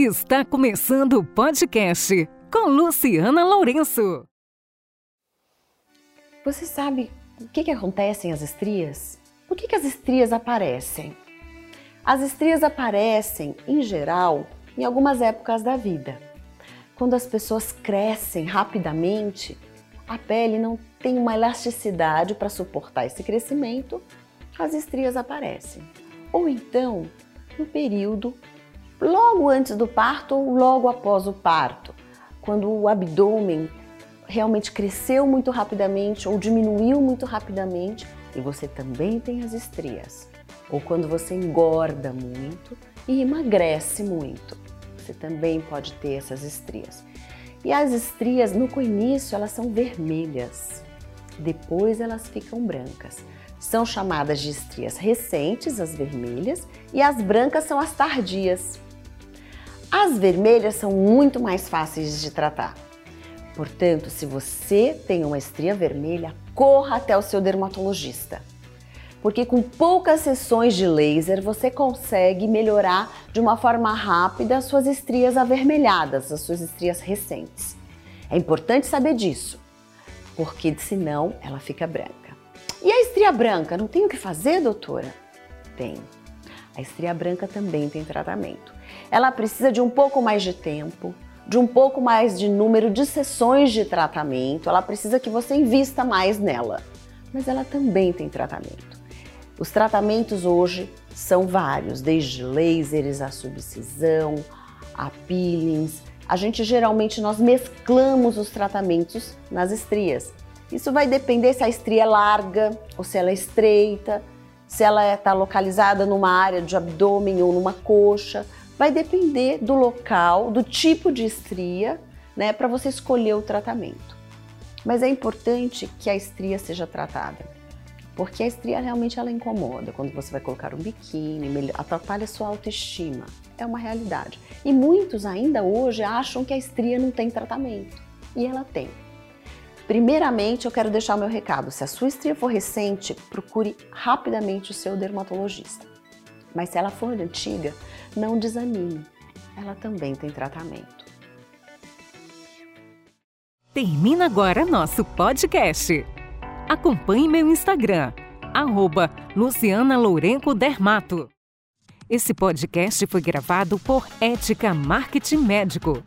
Está começando o podcast com Luciana Lourenço. Você sabe o que, que acontece às estrias? Por que, que as estrias aparecem? As estrias aparecem, em geral, em algumas épocas da vida. Quando as pessoas crescem rapidamente, a pele não tem uma elasticidade para suportar esse crescimento, as estrias aparecem. Ou então, no período logo antes do parto ou logo após o parto, quando o abdômen realmente cresceu muito rapidamente ou diminuiu muito rapidamente e você também tem as estrias. Ou quando você engorda muito e emagrece muito, você também pode ter essas estrias. E as estrias no início elas são vermelhas, depois elas ficam brancas. São chamadas de estrias recentes, as vermelhas, e as brancas são as tardias. As vermelhas são muito mais fáceis de tratar. Portanto, se você tem uma estria vermelha, corra até o seu dermatologista. Porque com poucas sessões de laser você consegue melhorar de uma forma rápida as suas estrias avermelhadas, as suas estrias recentes. É importante saber disso, porque senão ela fica branca. E a estria branca, não tem o que fazer, doutora? Tem. A estria branca também tem tratamento. Ela precisa de um pouco mais de tempo, de um pouco mais de número de sessões de tratamento, ela precisa que você invista mais nela. Mas ela também tem tratamento. Os tratamentos hoje são vários, desde lasers, a subcisão, a peelings. A gente geralmente nós mesclamos os tratamentos nas estrias. Isso vai depender se a estria é larga ou se ela é estreita, se ela está localizada numa área de abdômen ou numa coxa. Vai depender do local, do tipo de estria, né, para você escolher o tratamento. Mas é importante que a estria seja tratada, porque a estria realmente ela incomoda quando você vai colocar um biquíni, atrapalha sua autoestima. É uma realidade. E muitos ainda hoje acham que a estria não tem tratamento. E ela tem. Primeiramente, eu quero deixar o meu recado. Se a sua estria for recente, procure rapidamente o seu dermatologista. Mas se ela for antiga, não desanime. Ela também tem tratamento. Termina agora nosso podcast. Acompanhe meu Instagram, arroba Luciana Lourenco Dermato. Esse podcast foi gravado por Ética Marketing Médico.